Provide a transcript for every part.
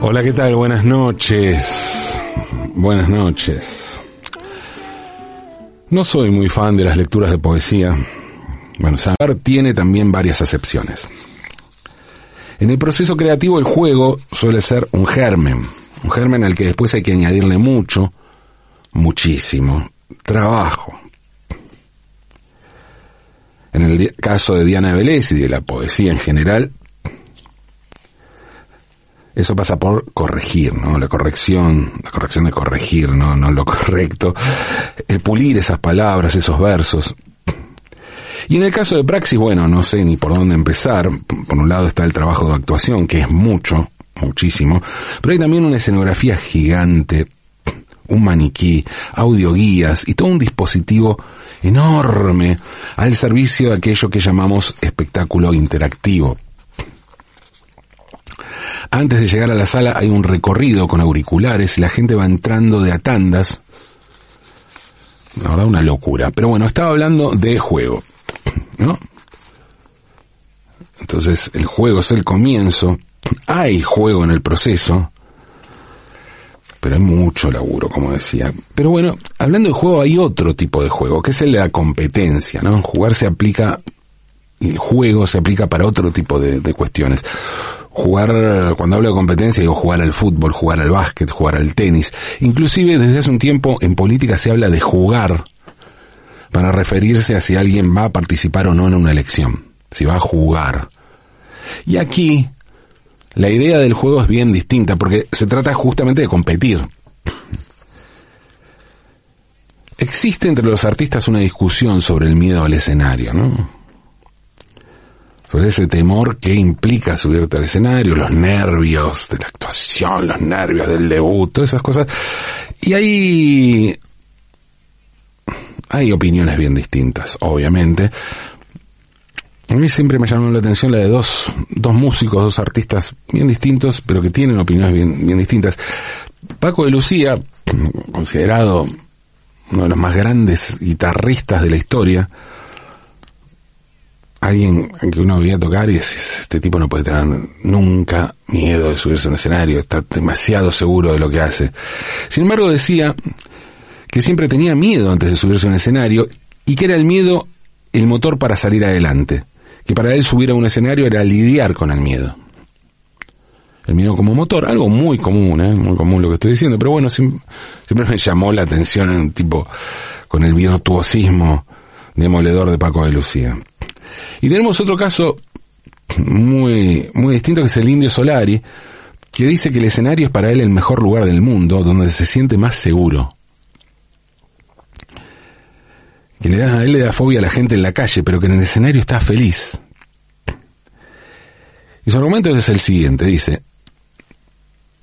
Hola, ¿qué tal? Buenas noches. Buenas noches. No soy muy fan de las lecturas de poesía. Bueno, saber tiene también varias acepciones. En el proceso creativo el juego suele ser un germen, un germen al que después hay que añadirle mucho, muchísimo, trabajo. En el caso de Diana Vélez y de la poesía en general, eso pasa por corregir, ¿no? La corrección, la corrección de corregir, ¿no? No lo correcto. El pulir esas palabras, esos versos. Y en el caso de Praxis, bueno, no sé ni por dónde empezar. Por un lado está el trabajo de actuación, que es mucho, muchísimo. Pero hay también una escenografía gigante, un maniquí, audioguías y todo un dispositivo enorme al servicio de aquello que llamamos espectáculo interactivo. Antes de llegar a la sala hay un recorrido con auriculares y la gente va entrando de a tandas. La verdad, una locura. Pero bueno, estaba hablando de juego, ¿no? Entonces, el juego es el comienzo. Hay juego en el proceso. Pero hay mucho laburo, como decía. Pero bueno, hablando de juego, hay otro tipo de juego, que es el de la competencia, ¿no? Jugar se aplica, el juego se aplica para otro tipo de cuestiones jugar, cuando hablo de competencia, digo jugar al fútbol, jugar al básquet, jugar al tenis. Inclusive desde hace un tiempo en política se habla de jugar para referirse a si alguien va a participar o no en una elección, si va a jugar. Y aquí la idea del juego es bien distinta porque se trata justamente de competir. Existe entre los artistas una discusión sobre el miedo al escenario, ¿no? Ese temor que implica subirte al escenario, los nervios de la actuación, los nervios del debut, todas esas cosas. Y hay, hay opiniones bien distintas, obviamente. A mí siempre me llamó la atención la de dos, dos músicos, dos artistas bien distintos, pero que tienen opiniones bien, bien distintas. Paco de Lucía, considerado uno de los más grandes guitarristas de la historia, alguien que uno veía tocar y dice, este tipo no puede tener nunca miedo de subirse a un escenario, está demasiado seguro de lo que hace. Sin embargo decía que siempre tenía miedo antes de subirse a un escenario y que era el miedo el motor para salir adelante, que para él subir a un escenario era lidiar con el miedo. El miedo como motor, algo muy común, ¿eh? muy común lo que estoy diciendo, pero bueno, siempre, me llamó la atención en un tipo con el virtuosismo demoledor de Paco de Lucía. Y tenemos otro caso muy, muy distinto que es el Indio Solari, que dice que el escenario es para él el mejor lugar del mundo, donde se siente más seguro. Que le da, a él le da fobia a la gente en la calle, pero que en el escenario está feliz. Y su argumento es el siguiente, dice,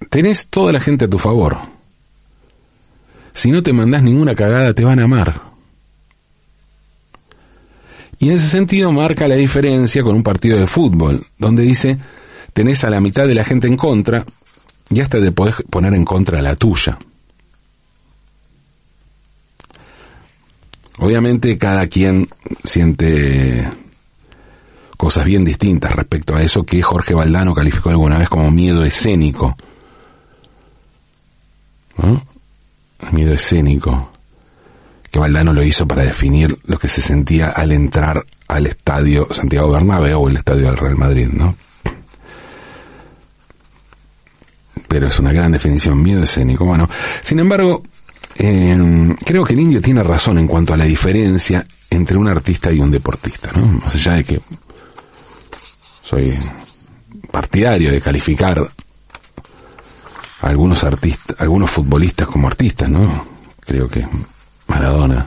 tenés toda la gente a tu favor. Si no te mandás ninguna cagada, te van a amar. Y en ese sentido marca la diferencia con un partido de fútbol, donde dice, tenés a la mitad de la gente en contra y hasta te podés poner en contra la tuya. Obviamente cada quien siente cosas bien distintas respecto a eso que Jorge Valdano calificó alguna vez como miedo escénico. ¿No? Miedo escénico que Valdano lo hizo para definir lo que se sentía al entrar al estadio Santiago Bernabéu o el estadio del Real Madrid, ¿no? Pero es una gran definición, miedo escénico. Bueno, sin embargo, eh, creo que el indio tiene razón en cuanto a la diferencia entre un artista y un deportista, ¿no? Más allá de que soy partidario de calificar algunos artistas, algunos futbolistas como artistas, ¿no? Creo que Maradona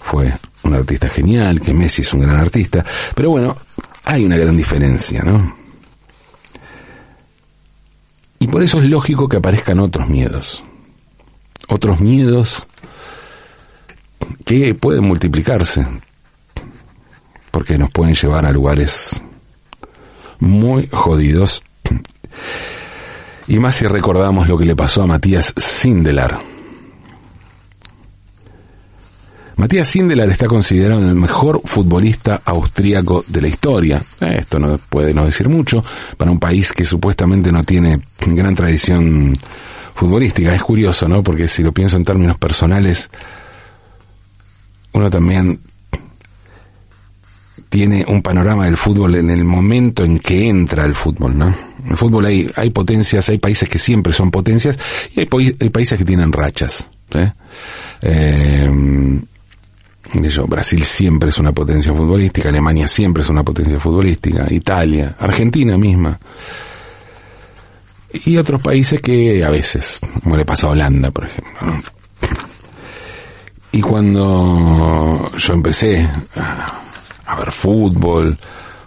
fue un artista genial, que Messi es un gran artista, pero bueno, hay una gran diferencia, ¿no? Y por eso es lógico que aparezcan otros miedos. Otros miedos que pueden multiplicarse, porque nos pueden llevar a lugares muy jodidos. Y más si recordamos lo que le pasó a Matías Sindelar. Matías Sindelar está considerado el mejor futbolista austríaco de la historia. Esto no puede no decir mucho para un país que supuestamente no tiene gran tradición futbolística. Es curioso, ¿no? Porque si lo pienso en términos personales, uno también tiene un panorama del fútbol en el momento en que entra el fútbol, ¿no? En el fútbol hay, hay potencias, hay países que siempre son potencias y hay, países que tienen rachas. ¿eh? Eh, Brasil siempre es una potencia futbolística, Alemania siempre es una potencia futbolística, Italia, Argentina misma. Y otros países que a veces, como le pasa a Holanda, por ejemplo. Y cuando yo empecé a, ver fútbol,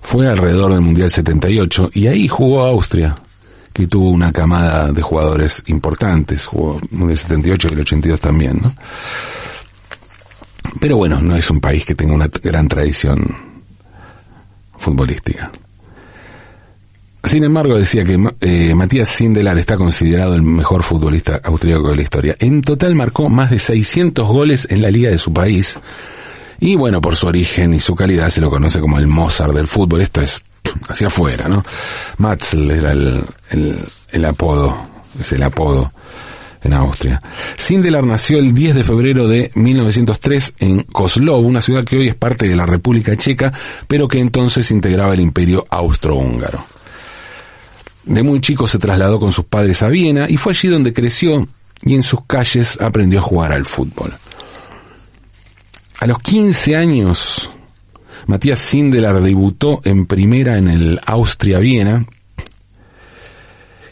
fue alrededor del Mundial 78 y ahí jugó Austria, que tuvo una camada de jugadores importantes, jugó el Mundial 78 y el 82 también, ¿no? Pero bueno, no es un país que tenga una gran tradición futbolística. Sin embargo, decía que eh, Matías Sindelar está considerado el mejor futbolista austríaco de la historia. En total marcó más de 600 goles en la liga de su país. Y bueno, por su origen y su calidad se lo conoce como el Mozart del fútbol. Esto es hacia afuera, ¿no? Matzl era el, el apodo, es el apodo en Austria. Sindelar nació el 10 de febrero de 1903 en Kozlov, una ciudad que hoy es parte de la República Checa, pero que entonces integraba el imperio austrohúngaro. De muy chico se trasladó con sus padres a Viena y fue allí donde creció y en sus calles aprendió a jugar al fútbol. A los 15 años, Matías Sindelar debutó en primera en el Austria-Viena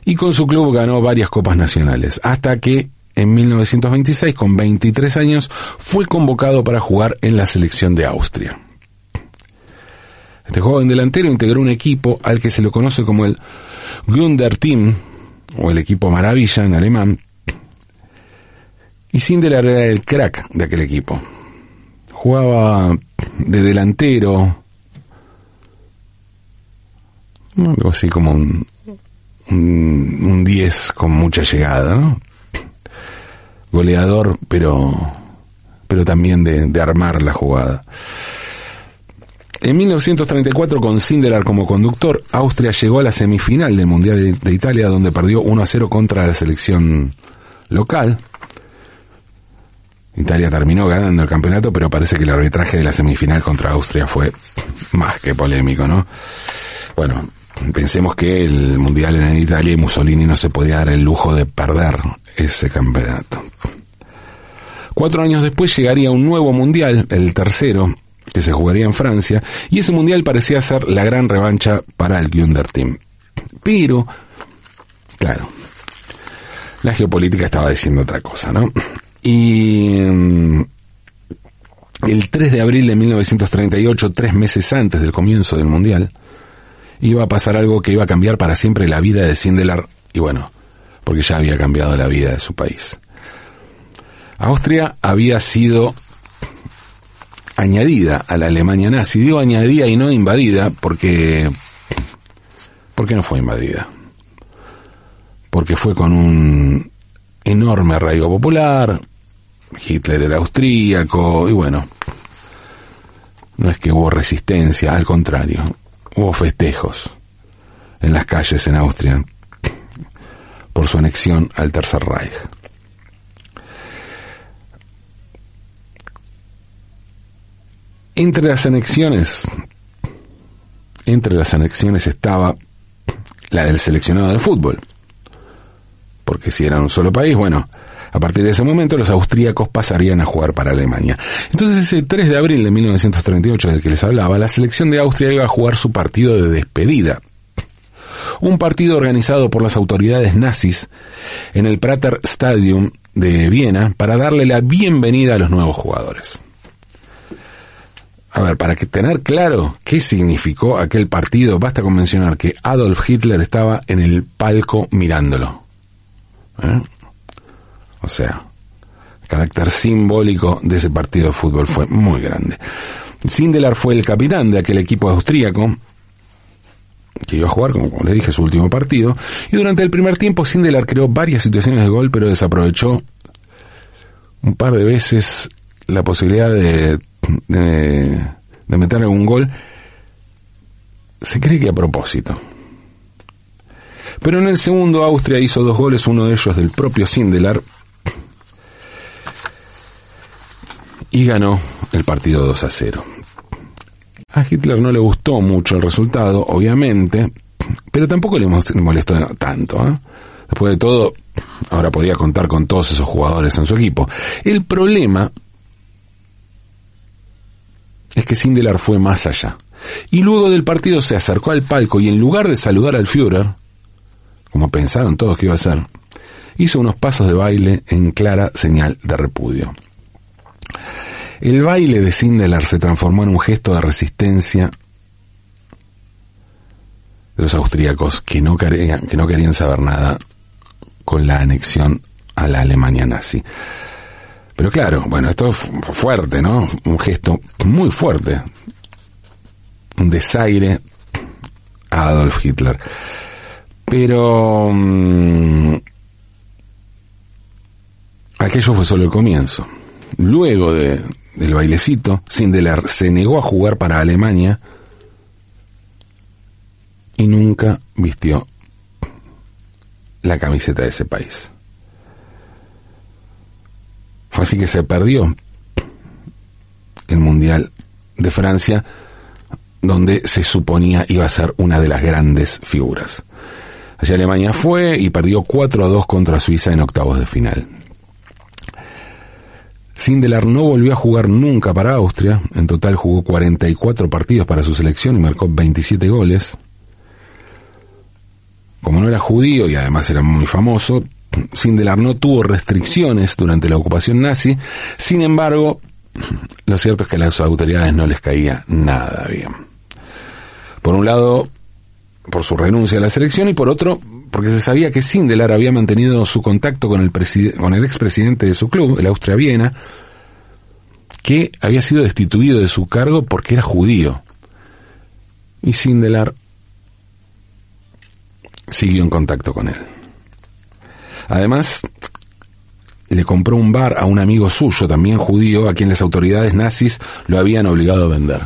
y con su club ganó varias copas nacionales, hasta que en 1926, con 23 años, fue convocado para jugar en la selección de Austria. Este joven delantero integró un equipo al que se lo conoce como el Grunder Team, o el equipo maravilla en alemán, y Sindelar era el crack de aquel equipo. Jugaba de delantero, algo así como un, un 10 con mucha llegada, ¿no? Goleador, pero, pero también de, de armar la jugada. En 1934, con Sindelar como conductor, Austria llegó a la semifinal del Mundial de, Italia, donde perdió 1 a 0 contra la selección local. Italia terminó ganando el campeonato, pero parece que el arbitraje de la semifinal contra Austria fue más que polémico, ¿no? Bueno, pensemos que el Mundial en Italia y Mussolini no se podía dar el lujo de perder ese campeonato. Cuatro años después llegaría un nuevo Mundial, el tercero, que se jugaría en Francia, y ese mundial parecía ser la gran revancha para el Gunder Team. Pero, claro, la geopolítica estaba diciendo otra cosa, ¿no? Y mm, el 3 de abril de 1938, tres meses antes del comienzo del mundial, iba a pasar algo que iba a cambiar para siempre la vida de Sindelar, y bueno, porque ya había cambiado la vida de su país. Austria había sido añadida a la Alemania nazi. Digo añadida y no invadida porque... porque no fue invadida? Porque fue con un enorme arraigo popular, Hitler era austríaco y bueno, no es que hubo resistencia, al contrario, hubo festejos en las calles en Austria por su anexión al Tercer Reich. Entre las anexiones, entre las anexiones estaba la del seleccionado de fútbol. Porque si era un solo país, bueno, a partir de ese momento los austríacos pasarían a jugar para Alemania. Entonces ese 3 de abril de 1938 del que les hablaba, la selección de Austria iba a jugar su partido de despedida. Un partido organizado por las autoridades nazis en el Prater Stadium de Viena para darle la bienvenida a los nuevos jugadores. A ver, para que tener claro qué significó aquel partido, basta con mencionar que Adolf Hitler estaba en el palco mirándolo. ¿Eh? O sea, el carácter simbólico de ese partido de fútbol fue muy grande. Sindelar fue el capitán de aquel equipo austríaco que iba a jugar, como, como les dije, su último partido, y durante el primer tiempo Sindelar creó varias situaciones de gol, pero desaprovechó un par de veces la posibilidad de, de, de meter algún gol. Se cree que a propósito. Pero en el segundo Austria hizo dos goles, uno de ellos del propio Sindelar, y ganó el partido 2 a 0. A Hitler no le gustó mucho el resultado, obviamente, pero tampoco le molestó tanto. ¿eh? Después de todo, ahora podía contar con todos esos jugadores en su equipo. El problema es que Sindelar fue más allá. Y luego del partido se acercó al palco y en lugar de saludar al Führer, como pensaron todos que iba a hacer, hizo unos pasos de baile en clara señal de repudio. El baile de Sindelar se transformó en un gesto de resistencia de los austríacos que no, querían, que no querían saber nada con la anexión a la Alemania nazi. Pero claro, bueno, esto fue fuerte, ¿no? Un gesto muy fuerte. Un desaire a Adolf Hitler. Pero mmm, aquello fue solo el comienzo. Luego de, del bailecito, Sindelar se negó a jugar para Alemania y nunca vistió la camiseta de ese país. Fue así que se perdió el Mundial de Francia, donde se suponía iba a ser una de las grandes figuras. Allí Alemania fue y perdió 4 a 2 contra Suiza en octavos de final. Sindelar no volvió a jugar nunca para Austria, en total jugó 44 partidos para su selección y marcó 27 goles. Como no era judío y además era muy famoso, Sindelar no tuvo restricciones durante la ocupación nazi, sin embargo, lo cierto es que a las autoridades no les caía nada bien. Por un lado, por su renuncia a la selección y por otro, porque se sabía que Sindelar había mantenido su contacto con el, expresidente de su club, el Austria Viena, que había sido destituido de su cargo porque era judío. Y Sindelar siguió en contacto con él. Además, le compró un bar a un amigo suyo, también judío, a quien las autoridades nazis lo habían obligado a vender.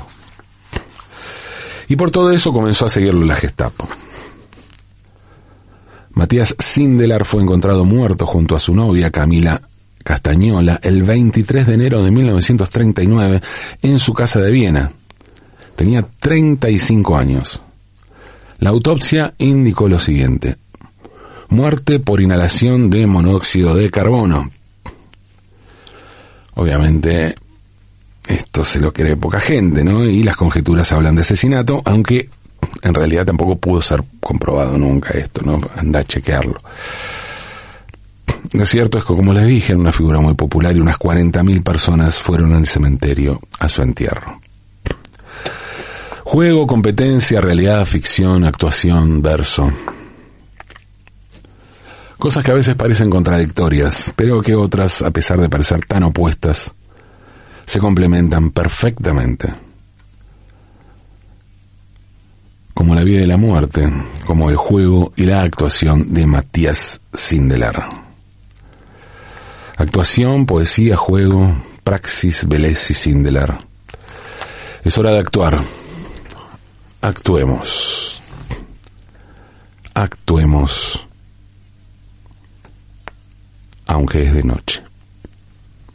Y por todo eso comenzó a seguirlo la Gestapo. Matías Sindelar fue encontrado muerto junto a su novia Camila Castañola el 23 de enero de 1939 en su casa de Viena. Tenía 35 años. La autopsia indicó lo siguiente. Muerte por inhalación de monóxido de carbono. Obviamente esto se lo cree poca gente, ¿no? Y las conjeturas hablan de asesinato, aunque en realidad tampoco pudo ser comprobado nunca esto, ¿no? Anda a chequearlo. Lo cierto es que, como les dije, era una figura muy popular y unas 40.000 personas fueron al cementerio a su entierro. Juego, competencia, realidad, ficción, actuación, verso. Cosas que a veces parecen contradictorias, pero que otras, a pesar de parecer tan opuestas, se complementan perfectamente. Como la vida y la muerte, como el juego y la actuación de Matías Sindelar. Actuación, poesía, juego, praxis, Vélez y Sindelar. Es hora de actuar. Actuemos. Actuemos. Aunque es de noche.